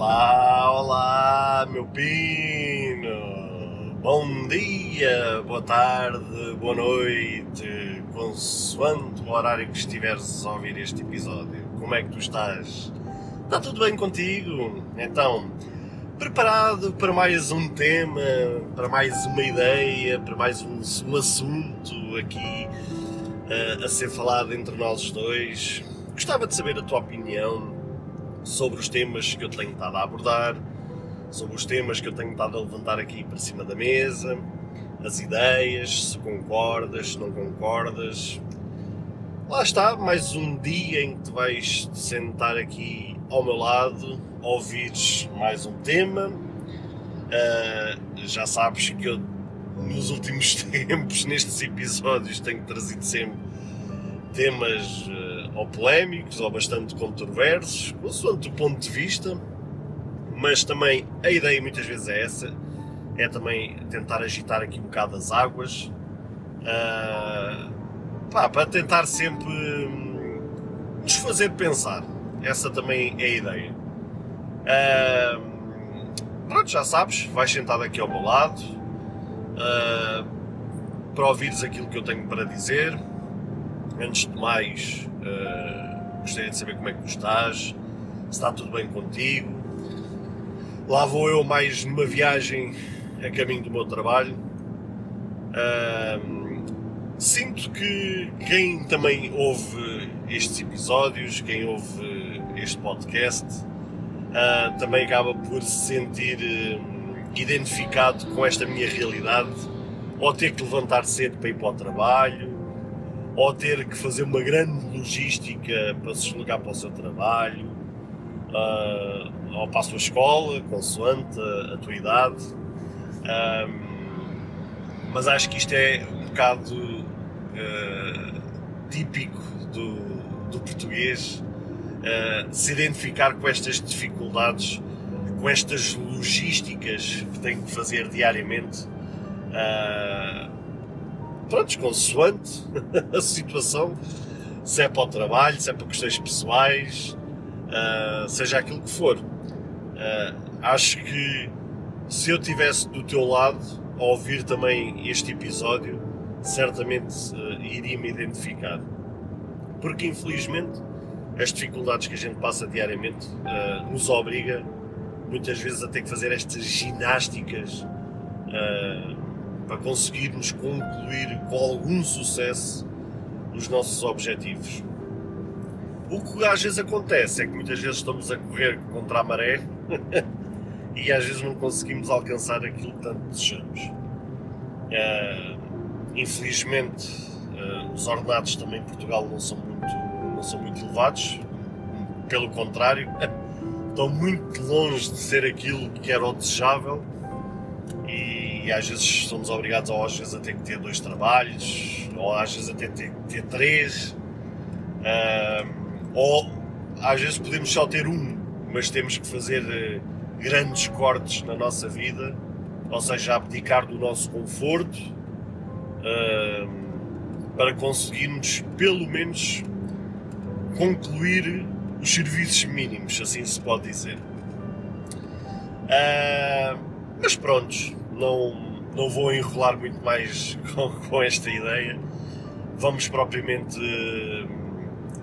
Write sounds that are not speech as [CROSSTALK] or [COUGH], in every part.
Olá, olá, meu pino! Bom dia, boa tarde, boa noite, consoante o horário que estiveres a ouvir este episódio. Como é que tu estás? Está tudo bem contigo? Então, preparado para mais um tema, para mais uma ideia, para mais um, um assunto aqui uh, a ser falado entre nós dois? Gostava de saber a tua opinião sobre os temas que eu tenho estado a abordar, sobre os temas que eu tenho estado a levantar aqui para cima da mesa, as ideias, se concordas, se não concordas. Lá está, mais um dia em que te vais sentar aqui ao meu lado, ouvires mais um tema. Uh, já sabes que eu, nos últimos [LAUGHS] tempos, nestes episódios, tenho trazido sempre temas uh, ou polémicos ou bastante controversos, consoante o ponto de vista, mas também a ideia muitas vezes é essa, é também tentar agitar aqui um bocado as águas, uh, pá, para tentar sempre hum, nos fazer pensar. Essa também é a ideia. Uh, pronto, já sabes, vais sentado aqui ao meu lado uh, para ouvires aquilo que eu tenho para dizer Antes de mais, uh, gostaria de saber como é que estás, se está tudo bem contigo. Lá vou eu mais numa viagem a caminho do meu trabalho. Uh, sinto que quem também ouve estes episódios, quem ouve este podcast, uh, também acaba por se sentir uh, identificado com esta minha realidade, ou ter que levantar cedo para ir para o trabalho, ou ter que fazer uma grande logística para se deslocar para o seu trabalho, uh, ou para a sua escola, consoante a, a tua idade. Mas acho que isto é um bocado uh, típico do, do português uh, se identificar com estas dificuldades, com estas logísticas que tem que fazer diariamente. Uh, pronto, consoante [LAUGHS] a situação, se é para o trabalho, se é para questões pessoais, uh, seja aquilo que for. Uh, acho que se eu estivesse do teu lado a ouvir também este episódio, certamente uh, iria me identificar. Porque infelizmente as dificuldades que a gente passa diariamente nos obriga muitas vezes a ter que fazer estas ginásticas para conseguirmos concluir com algum sucesso os nossos objetivos. O que às vezes acontece é que muitas vezes estamos a correr contra a maré [LAUGHS] e às vezes não conseguimos alcançar aquilo que tanto desejamos. Uh, infelizmente, uh, os ordenados também em Portugal não são muito, não são muito elevados, pelo contrário, [LAUGHS] estão muito longe de ser aquilo que era o desejável e às vezes somos obrigados ou às vezes a ter que ter dois trabalhos, ou às vezes até ter que ter três, uh, ou às vezes podemos só ter um, mas temos que fazer uh, grandes cortes na nossa vida, ou seja, abdicar do nosso conforto uh, para conseguirmos pelo menos concluir os serviços mínimos, assim se pode dizer. Uh, mas prontos, não, não vou enrolar muito mais [LAUGHS] com, com esta ideia. Vamos propriamente uh,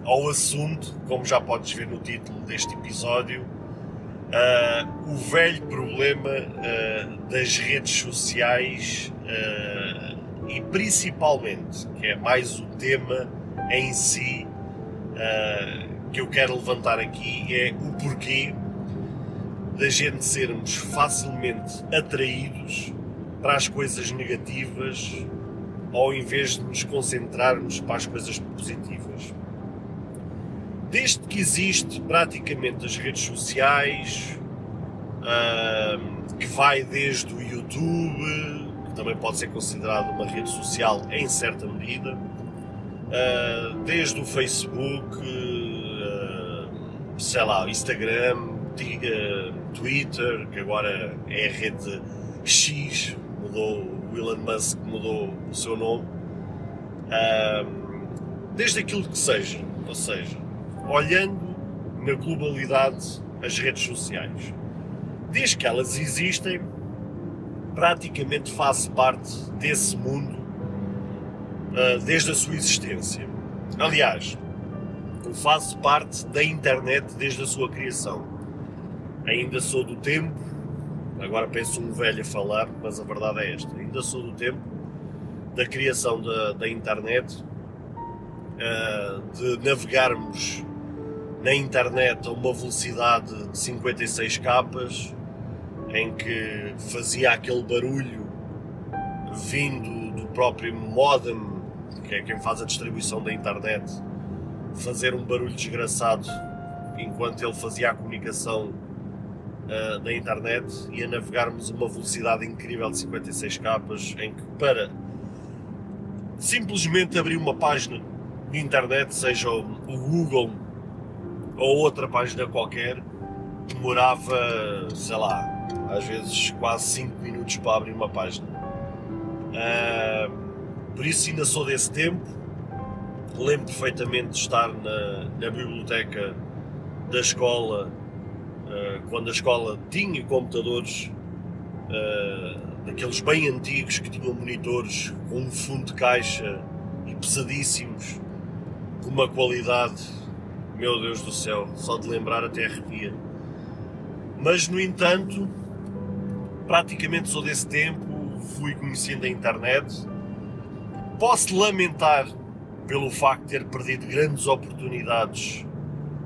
ao assunto, como já podes ver no título deste episódio, uh, o velho problema uh, das redes sociais e principalmente, que é mais o tema em si que eu quero levantar aqui, é o porquê da gente sermos facilmente atraídos para as coisas negativas ao invés de nos concentrarmos para as coisas positivas. Desde que existe praticamente as redes sociais, que vai desde o YouTube, que também pode ser considerado uma rede social em certa medida, uh, desde o Facebook, sei lá, Instagram, Twitter, que agora é a rede X, mudou, o Elon Musk mudou o seu nome, desde aquilo que seja, ou seja, olhando na globalidade as redes sociais. desde que elas existem, praticamente faço parte desse mundo uh, desde a sua existência. Aliás, faço parte da internet desde a sua criação. Ainda sou do tempo, agora penso um velho a falar, mas a verdade é esta: ainda sou do tempo da criação da, da internet, uh, de navegarmos na internet a uma velocidade de 56 capas, em que fazia aquele barulho vindo do próprio modem, que é quem faz a distribuição da internet, fazer um barulho desgraçado enquanto ele fazia a comunicação uh, da internet e a navegarmos uma velocidade incrível de 56 capas, em que para simplesmente abrir uma página de internet, seja o Google ou outra página qualquer, demorava, sei lá, às vezes quase 5 minutos para abrir uma página. Uh, por isso ainda sou desse tempo. Lembro perfeitamente de estar na, na biblioteca da escola, uh, quando a escola tinha computadores uh, daqueles bem antigos que tinham monitores com um fundo de caixa e pesadíssimos, com uma qualidade, meu Deus do céu, só de lembrar até arrepia. Mas no entanto, praticamente sou desse tempo, fui conhecendo a internet. Posso lamentar pelo facto de ter perdido grandes oportunidades,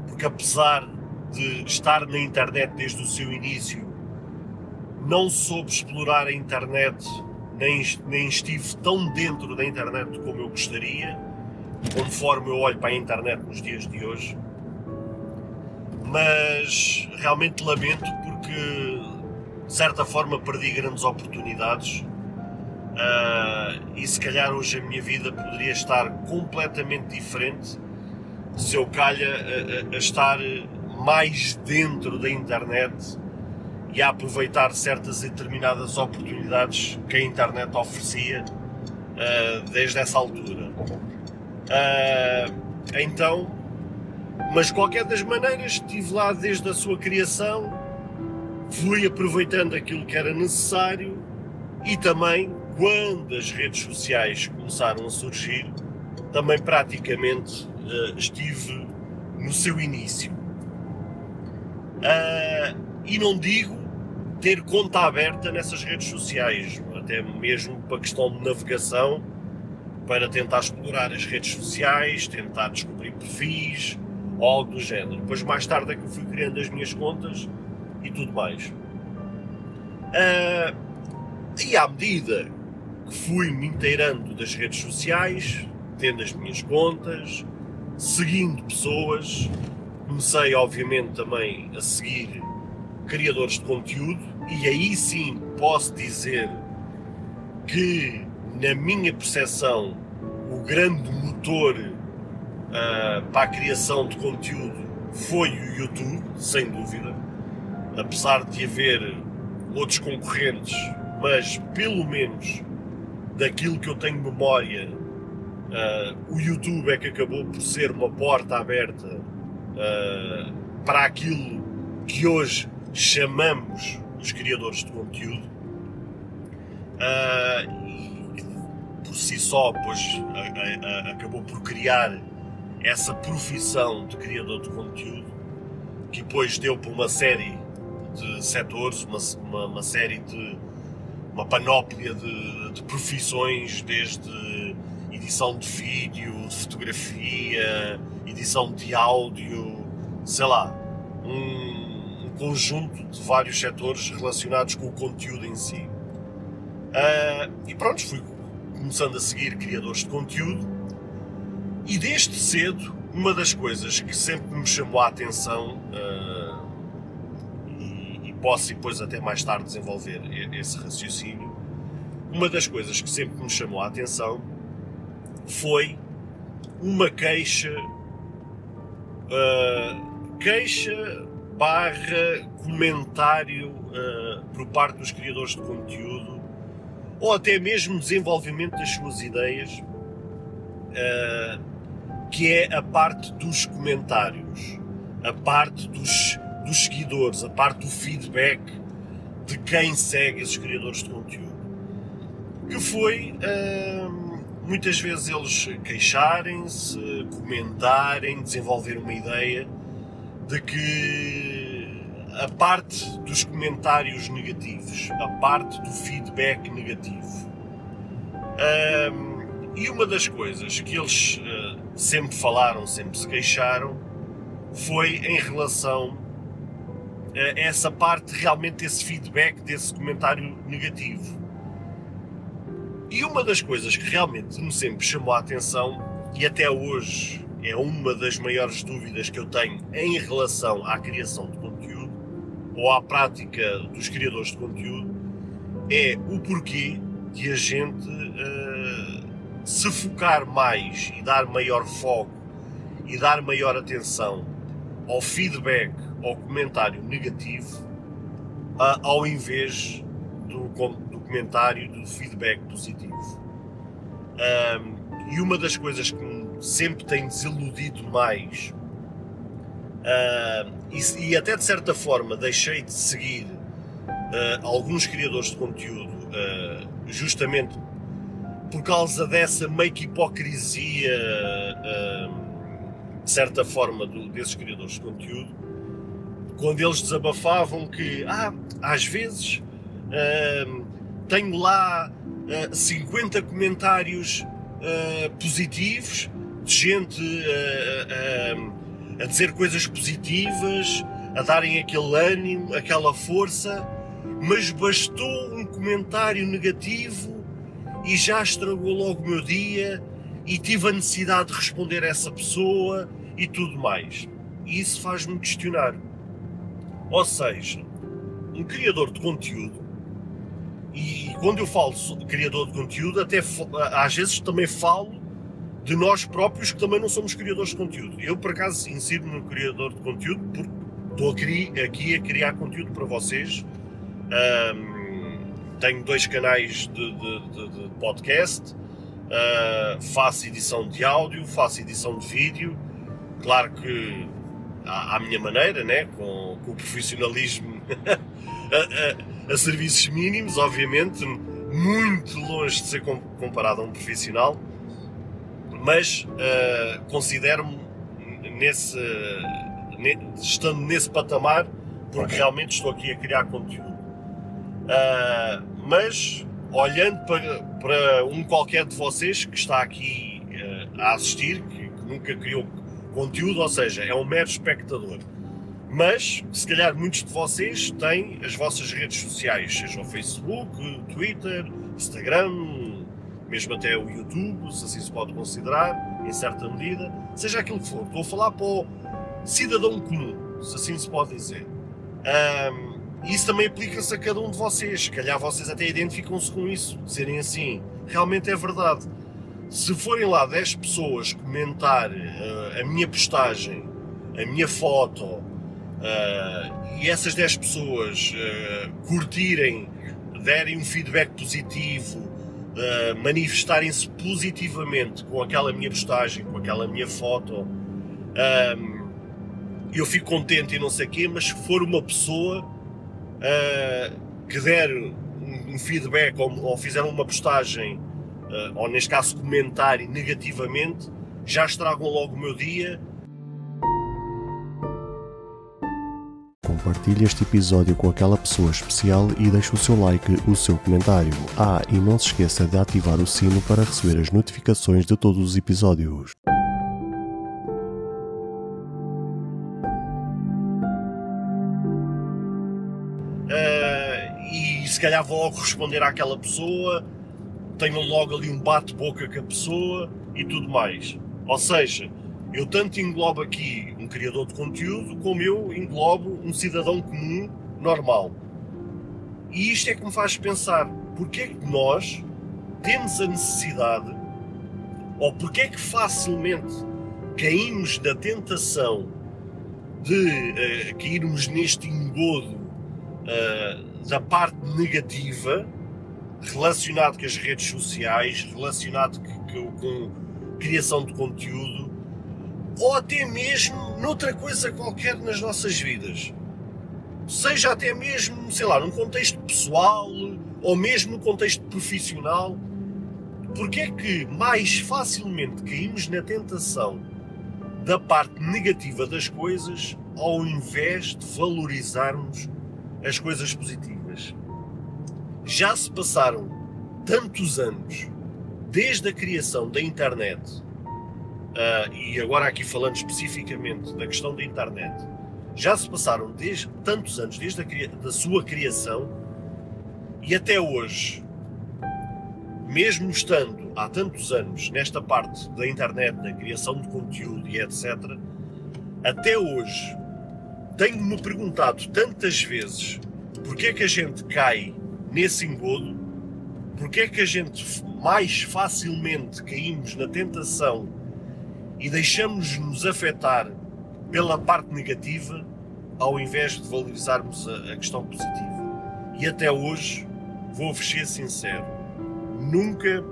porque apesar de estar na internet desde o seu início, não soube explorar a internet, nem, nem estive tão dentro da internet como eu gostaria, conforme eu olho para a internet nos dias de hoje. Mas realmente lamento porque de certa forma perdi grandes oportunidades uh, e se calhar hoje a minha vida poderia estar completamente diferente se eu calha a, a, a estar mais dentro da internet e a aproveitar certas e determinadas oportunidades que a internet oferecia uh, desde essa altura. Uh, então, mas qualquer das maneiras, estive lá desde a sua criação fui aproveitando aquilo que era necessário e também, quando as redes sociais começaram a surgir, também praticamente uh, estive no seu início. Uh, e não digo ter conta aberta nessas redes sociais, até mesmo para questão de navegação, para tentar explorar as redes sociais, tentar descobrir perfis ou algo do género. Depois, mais tarde, é que eu fui criando as minhas contas e tudo mais. Uh, e à medida que fui me inteirando das redes sociais, tendo as minhas contas, seguindo pessoas, comecei obviamente também a seguir criadores de conteúdo e aí sim posso dizer que na minha percepção o grande motor uh, para a criação de conteúdo foi o YouTube, sem dúvida. Apesar de haver outros concorrentes, mas pelo menos daquilo que eu tenho memória, uh, o YouTube é que acabou por ser uma porta aberta uh, para aquilo que hoje chamamos os criadores de conteúdo. Uh, e por si só, pois, acabou por criar essa profissão de criador de conteúdo, que depois deu para uma série de setores, uma, uma, uma série de. uma panóplia de, de, profissões, desde edição de vídeo, de fotografia, edição de áudio, sei lá, um, um conjunto de vários setores relacionados com o conteúdo em si. Uh, e pronto, fui começando a seguir criadores de conteúdo e desde cedo uma das coisas que sempre me chamou a atenção uh, posso depois até mais tarde desenvolver esse raciocínio, uma das coisas que sempre me chamou a atenção foi uma queixa, uh, queixa barra comentário uh, por parte dos criadores de conteúdo ou até mesmo desenvolvimento das suas ideias, uh, que é a parte dos comentários, a parte dos dos seguidores, a parte do feedback de quem segue esses criadores de conteúdo. Que foi uh, muitas vezes eles queixarem-se, comentarem, desenvolver uma ideia de que a parte dos comentários negativos, a parte do feedback negativo. Uh, e uma das coisas que eles uh, sempre falaram, sempre se queixaram, foi em relação a essa parte realmente desse feedback, desse comentário negativo. E uma das coisas que realmente me sempre chamou a atenção, e até hoje é uma das maiores dúvidas que eu tenho em relação à criação de conteúdo, ou à prática dos criadores de conteúdo, é o porquê de a gente uh, se focar mais e dar maior foco e dar maior atenção ao feedback, ao comentário negativo, uh, ao invés do, do comentário do feedback positivo. Um, e uma das coisas que sempre tem desiludido mais, uh, e, e, até de certa forma deixei de seguir uh, alguns criadores de conteúdo, uh, justamente por causa dessa meio que hipocrisia, de certa forma, do, desses criadores de conteúdo, quando eles desabafavam que, ah, às vezes tenho lá uh, 50 comentários uh, positivos, de gente uh, a dizer coisas positivas, a darem aquele ânimo, aquela força, mas bastou um comentário negativo e já estragou logo o meu dia e tive a necessidade de responder a essa pessoa e tudo mais. E isso faz-me questionar. Ou seja, um criador de conteúdo e quando eu falo de criador de conteúdo, até às vezes também falo de nós próprios que também não somos criadores de conteúdo. Eu, por acaso, insiro-me no criador de conteúdo porque estou aqui, a criar conteúdo para vocês. Um, tenho dois canais de, de, de, de podcast, uh, faço edição de áudio, faço edição de vídeo. Claro que à, à minha maneira, né? com, com o profissionalismo. [LAUGHS] a serviços mínimos, obviamente, muito longe de ser comparado a um profissional, mas uh, considero-me nesse, estando nesse patamar, porque realmente estou aqui a criar conteúdo. Uh, mas olhando para, para, um qualquer de vocês que está aqui uh, a assistir, que, que nunca criou conteúdo, ou seja, é um mero espectador mas, se calhar, muitos de vocês têm as vossas redes sociais, seja o Facebook, Twitter, Instagram, mesmo até o YouTube, se assim se pode considerar, em certa medida, seja aquilo que for. Estou a falar para o cidadão comum, se assim se pode dizer. Um, isso também aplica-se a cada um de vocês. Se calhar vocês até identificam-se com isso, dizerem assim, realmente é verdade. Se forem lá 10 pessoas comentar uh, a minha postagem, a minha foto, uh, e essas 10 pessoas uh, curtirem, derem um feedback positivo, uh, manifestarem-se positivamente com aquela minha postagem, com aquela minha foto, eu fico contente e não sei o quê, mas se for uma pessoa que der um, um feedback ou, ou fizer uma postagem, ou neste caso comentarem negativamente, já estragam logo o meu dia compartilhe este episódio com aquela pessoa especial e deixe o seu like, o seu comentário. Ah, e não se esqueça de ativar o sino para receber as notificações de todos os episódios. Uh, e se calhar vou logo responder àquela pessoa, tenho logo ali um bate-boca com a pessoa e tudo mais. Ou seja, eu tanto englobo aqui um criador de conteúdo, como eu englobo um cidadão comum normal. E isto é que me faz pensar, porque é que nós temos a necessidade, ou porque é que facilmente caímos na tentação de uh, cairmos neste engodo uh, da parte negativa relacionado com as redes sociais, relacionado com, com criação de conteúdo, ou até mesmo noutra coisa qualquer nas nossas vidas. seja até mesmo, sei lá, num contexto pessoal ou mesmo no contexto profissional, porque é que mais facilmente caímos na tentação da parte negativa das coisas ao invés de valorizarmos as coisas positivas? Já se passaram tantos anos desde a criação da internet, uh, e agora aqui falando especificamente da questão da internet, já se passaram desde, tantos anos desde a da sua criação e até hoje, mesmo estando há tantos anos nesta parte da internet, da criação de conteúdo e etc., até hoje tenho-me perguntado tantas vezes porque é que a gente cai nesse engodo, porque é que a gente mais facilmente caímos na tentação e deixamos-nos afetar pela parte negativa ao invés de valorizarmos a, a questão positiva. E até hoje, vou-vos ser sincero, nunca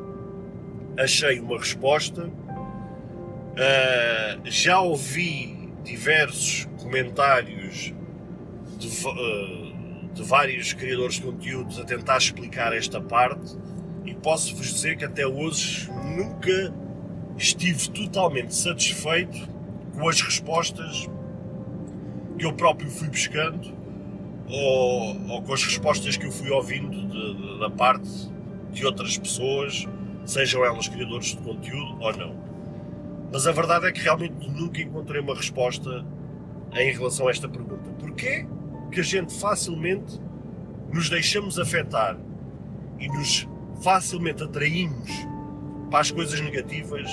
achei uma resposta. Uh, já ouvi diversos comentários de, uh, de vários criadores de conteúdos a tentar explicar esta parte e posso-vos dizer que até hoje nunca estive totalmente satisfeito com as respostas que eu próprio fui buscando ou, ou com as respostas que eu fui ouvindo de, de, da parte de outras pessoas, sejam elas criadores de conteúdo ou não. Mas a verdade é que realmente nunca encontrei uma resposta em relação a esta pergunta. Porquê que a gente facilmente nos deixamos afetar e nos facilmente atraímos para as coisas negativas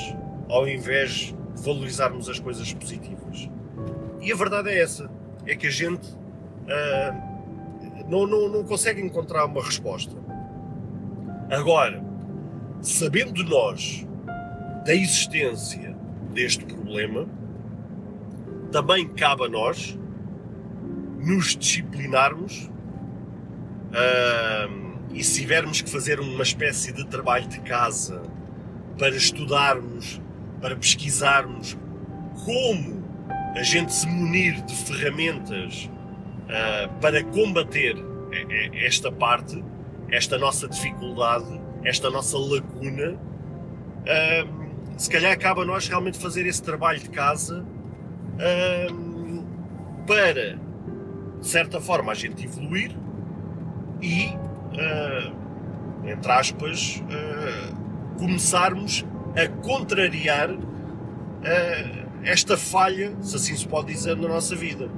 ao invés de valorizarmos as coisas positivas? E a verdade é essa: é que a gente uh, não, não, não consegue encontrar uma resposta. Agora, sabendo nós da existência deste problema, também cabe a nós nos disciplinarmos uh, e se tivermos que fazer uma espécie de trabalho de casa para estudarmos, para pesquisarmos como a gente se munir de ferramentas uh, para combater esta parte, esta nossa dificuldade, esta nossa lacuna, uh, se calhar acaba nós realmente fazer esse trabalho de casa uh, para, de certa forma, a gente evoluir e, entre aspas, começarmos a contrariar esta falha, se assim se pode dizer, na nossa vida.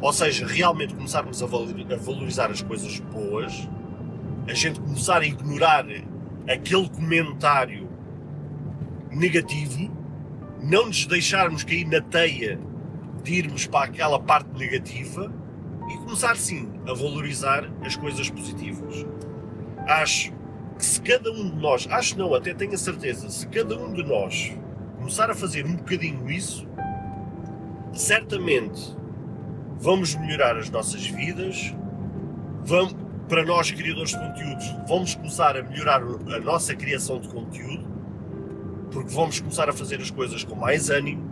Ou seja, realmente começarmos a valorizar as coisas boas, a gente começar a ignorar aquele comentário negativo, não nos deixarmos cair na teia de irmos para aquela parte negativa e começar sim a valorizar as coisas positivas. Acho que se cada um de nós, acho não, até tenho a certeza, se cada um de nós começar a fazer um bocadinho isso, certamente vamos melhorar as nossas vidas, vamos, para nós criadores de conteúdos, vamos começar a melhorar a nossa criação de conteúdo, porque vamos começar a fazer as coisas com mais ânimo,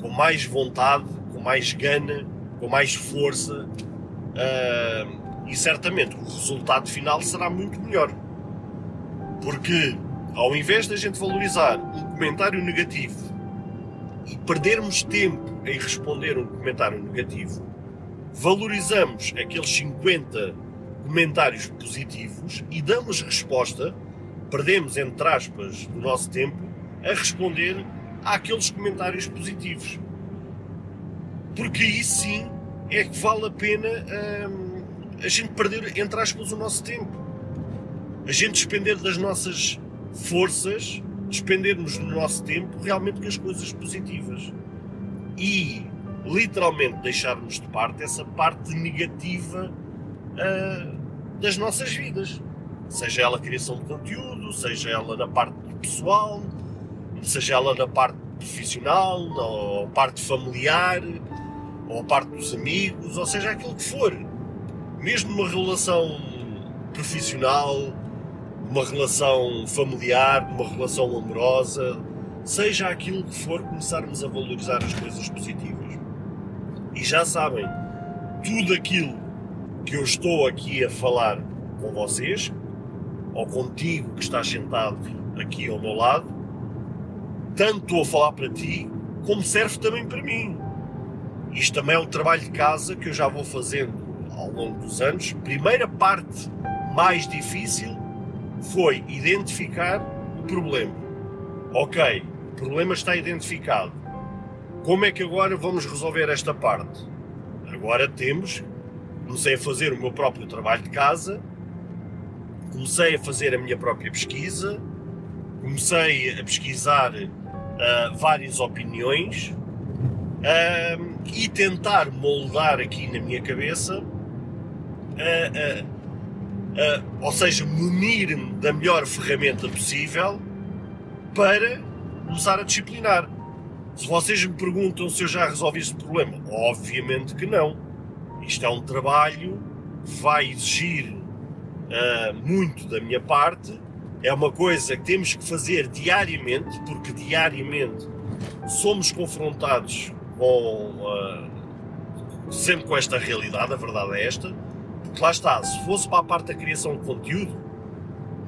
com mais vontade, com mais gana, com mais força, uh, e certamente o resultado final será muito melhor. Porque ao invés da gente valorizar um comentário negativo e perdermos tempo em responder um comentário negativo, valorizamos aqueles 50 comentários positivos e damos resposta, perdemos entre aspas o nosso tempo a responder àqueles comentários positivos. Porque aí sim é que vale a pena hum, a gente perder entre aspas o nosso tempo. A gente despender das nossas forças, despendermos no nosso tempo realmente com as coisas positivas. E literalmente deixarmos de parte essa parte negativa uh, das nossas vidas. Seja ela a criação de conteúdo, seja ela na parte pessoal, seja ela na parte profissional, ou parte familiar, ou parte dos amigos, ou seja aquilo que for. Mesmo numa relação profissional, uma relação familiar, uma relação amorosa, seja aquilo que for, começarmos a valorizar as coisas positivas. E já sabem, tudo aquilo que eu estou aqui a falar com vocês, ou contigo que estás sentado aqui ao meu lado, tanto estou a falar para ti, como serve também para mim. Isto também é um trabalho de casa que eu já vou fazendo ao longo dos anos. Primeira parte mais difícil foi identificar o problema. Ok, o problema está identificado. Como é que agora vamos resolver esta parte? Agora temos, comecei a fazer o meu próprio trabalho de casa, comecei a fazer a minha própria pesquisa, comecei a pesquisar uh, várias opiniões uh, e tentar moldar aqui na minha cabeça, uh, ou seja, munir-me da melhor ferramenta possível para começar a disciplinar. Se vocês me perguntam se eu já resolvi este problema, obviamente que não. Isto é um trabalho que vai exigir uh, muito da minha parte, é uma coisa que temos que fazer diariamente, porque diariamente somos confrontados com uh, sempre com esta realidade, a verdade é esta, porque lá está, se fosse para a parte da criação de conteúdo,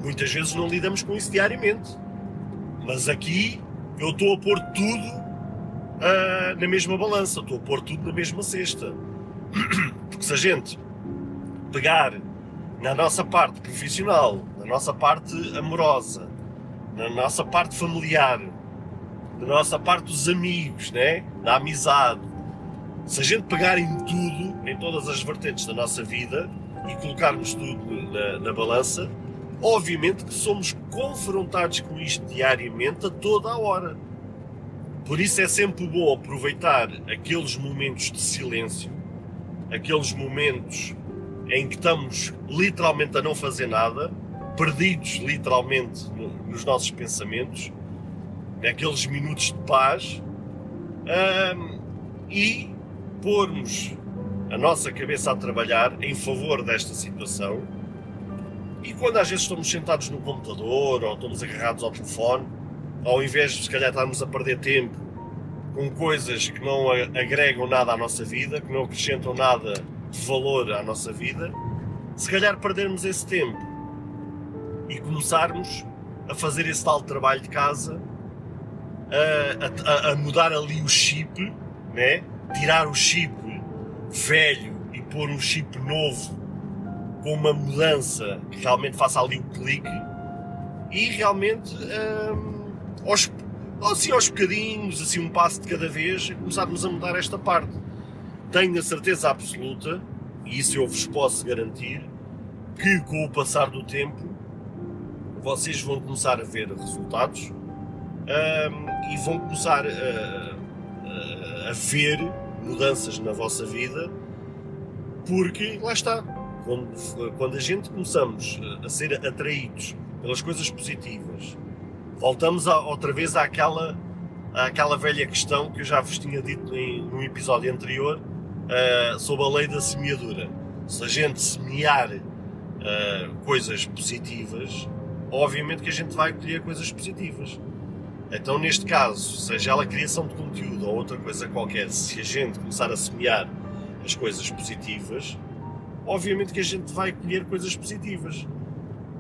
muitas vezes não lidamos com isso diariamente. Mas aqui eu estou a pôr tudo uh, na mesma balança, estou a pôr tudo na mesma cesta. [CLEARS THROAT] Porque se a gente pegar na nossa parte profissional, na nossa parte amorosa, na nossa parte familiar, na nossa parte dos amigos, né? da amizade. Se a gente pegar em tudo, em todas as vertentes da nossa vida e colocarmos tudo na, na balança, obviamente que somos confrontados com isto diariamente a toda a hora. Por isso é sempre bom aproveitar aqueles momentos de silêncio, aqueles momentos em que estamos literalmente a não fazer nada, perdidos literalmente nos nossos pensamentos, naqueles minutos de paz, um, e pormos a nossa cabeça a trabalhar em favor desta situação. E quando às vezes estamos sentados no computador ou estamos agarrados ao telefone, ao invés de se calhar estarmos a perder tempo com coisas que não agregam nada à nossa vida, que não acrescentam nada de valor à nossa vida, se calhar perdermos esse tempo e começarmos a fazer esse tal trabalho de casa, a, a, a mudar ali o chip, né? tirar o chip velho e pôr um chip novo com uma mudança que realmente faça ali um clique e realmente hum, aos, assim aos bocadinhos, assim um passo de cada vez, começarmos a mudar esta parte. Tenho a certeza absoluta, e isso eu vos posso garantir, que com o passar do tempo vocês vão começar a ver resultados um, e vão começar a, a, a, ver mudanças na vossa vida, porque lá está, quando, quando a gente começamos a ser atraídos pelas coisas positivas, voltamos a, outra vez àquela, àquela velha questão que eu já vos tinha dito em, num episódio anterior, uh, sob a lei da semeadura. Se a gente semear uh, coisas positivas, obviamente que a gente vai colher coisas positivas. Então, neste caso, seja ela criação de conteúdo ou outra coisa qualquer, se a gente começar a semear as coisas positivas, obviamente que a gente vai colher coisas positivas.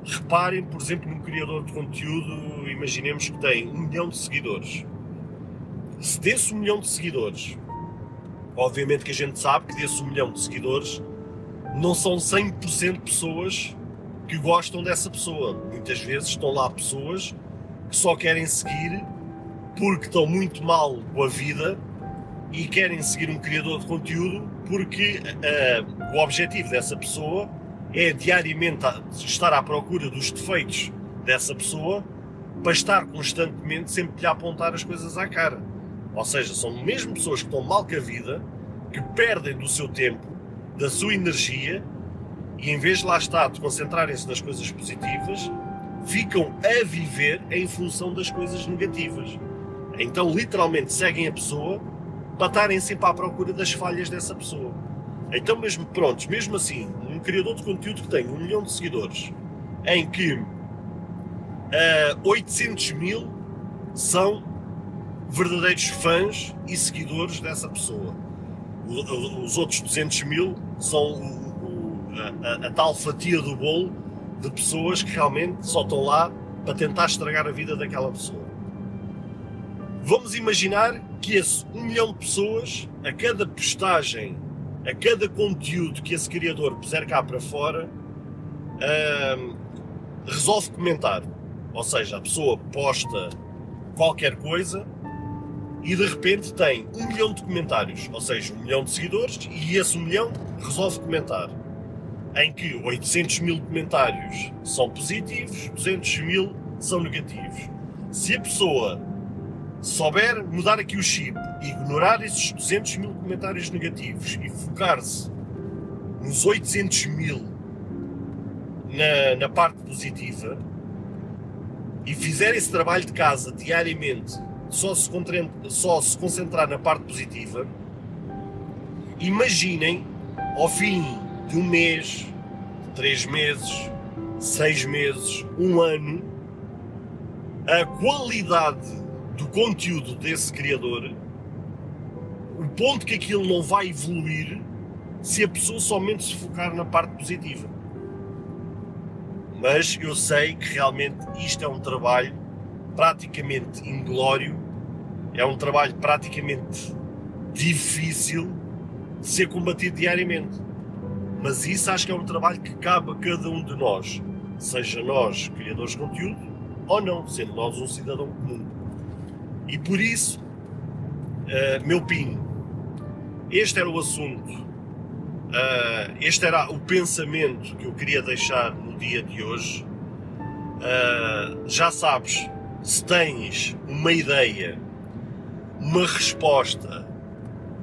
Reparem, por exemplo, num criador de conteúdo, imaginemos que tem um milhão de seguidores. Se desse um milhão de seguidores Obviamente que a gente sabe que desse um milhão de seguidores não são 100% pessoas que gostam dessa pessoa. Muitas vezes estão lá pessoas que só querem seguir porque estão muito mal com a vida e querem seguir um criador de conteúdo porque uh, o objetivo dessa pessoa é diariamente estar à procura dos defeitos dessa pessoa para estar constantemente sempre lhe a apontar as coisas à cara. Ou seja, são mesmo pessoas que estão mal com a vida, que perdem do seu tempo, da sua energia, e em vez de lá estar, de concentrarem-se nas coisas positivas, ficam a viver em função das coisas negativas. Então, literalmente, seguem a pessoa para estarem sempre à procura das falhas dessa pessoa. Então, mesmo prontos, mesmo assim, um criador de conteúdo que tem um milhão de seguidores, em que uh, eh, 800 mil são verdadeiros fãs e seguidores dessa pessoa. Os outros 200 mil são a, a, a tal fatia do bolo de pessoas que realmente só estão lá para tentar estragar a vida daquela pessoa. Vamos imaginar que esse um milhão de pessoas, a cada postagem, a cada conteúdo que esse criador puser cá para fora, resolve comentar. Ou seja, a pessoa posta qualquer coisa e de repente tem um milhão de comentários, ou seja, um milhão de seguidores, e esse um milhão resolve comentar. Em que 800 mil comentários são positivos, 200 mil são negativos. Se a pessoa souber mudar aqui o chip, ignorar esses 200 mil comentários negativos e focar-se nos 800 mil na, na parte positiva e fizer esse trabalho de casa diariamente, só se, só se concentrar na parte positiva, imaginem ao fim de um mês, de três meses, seis meses, um ano, a qualidade do conteúdo desse criador, o ponto que aquilo não vai evoluir se a pessoa somente se focar na parte positiva. Mas eu sei que realmente isto é um trabalho praticamente inglório, é um trabalho praticamente difícil de ser combatido diariamente. Mas isso acho que é um trabalho que cabe a cada um de nós, seja nós criadores de conteúdo ou não, sendo nós um cidadão comum. E por isso, uh, meu Pinho, este era o assunto, uh, este era o pensamento que eu queria deixar no dia de hoje. Uh, já sabes, se tens uma ideia, uma resposta,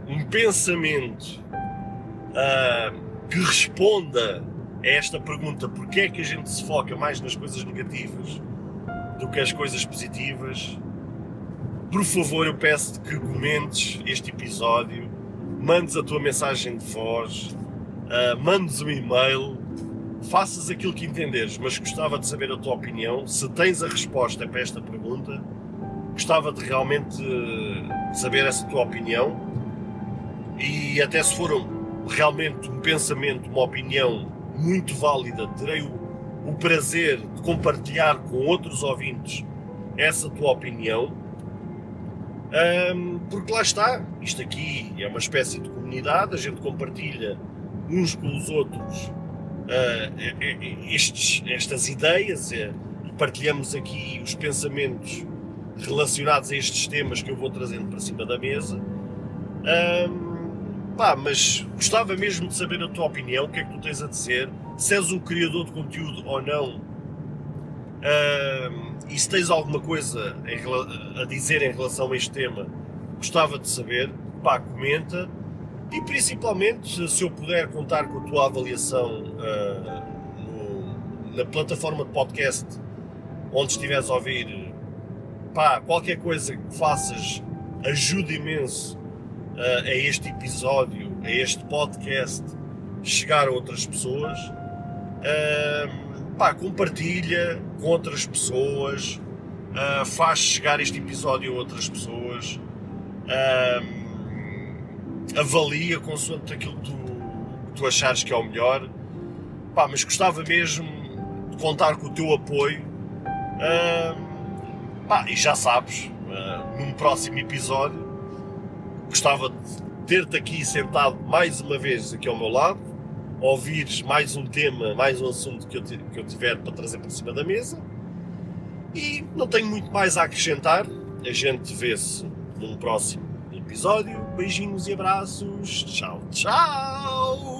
um pensamento que responda a esta pergunta: porque é que a gente se foca mais nas coisas negativas do que as coisas positivas? Por favor, eu peço que comentes este episódio, mandes a tua mensagem de voz, uh, mandes um e-mail, faças aquilo que entenderes, mas gostava de saber a tua opinião. Se tens a resposta para esta pergunta, gostava de realmente saber essa tua opinião. E até se for um, realmente um pensamento, uma opinião muito válida, terei o, o prazer de compartilhar com outros ouvintes essa tua opinião um, porque lá está, isto aqui é uma espécie de comunidade, a gente compartilha uns com os outros uh, estes, estas ideias, uh, partilhamos aqui os pensamentos relacionados a estes temas que eu vou trazendo para cima da mesa. Um, pá, mas gostava mesmo de saber a tua opinião, o que é que tu tens a dizer, se és um criador de conteúdo ou não Uh, e se tens alguma coisa a dizer em relação a este tema, gostava de saber, pá, comenta. E principalmente, se eu puder contar com a tua avaliação uh, no, na plataforma de podcast onde estiveres a ouvir, pá, qualquer coisa que faças ajuda imenso a este episódio, a este podcast, chegar a outras pessoas. Uh, pá, compartilha com outras pessoas, uh, faz chegar este episódio a outras pessoas, uh, avalia consoante aquilo que tu, que tu achares que é o melhor. Pá, mas gostava mesmo de contar com o teu apoio. Uh, pá, e já sabes, uh, num próximo episódio, gostava de ter-te aqui sentado mais uma vez aqui ao meu lado ouvires mais um tema, mais um assunto que eu, que eu tiver para trazer para cima da mesa. E não tenho muito mais a acrescentar. A gente vê-se num próximo episódio. Beijinhos e abraços. Tchau, tchau!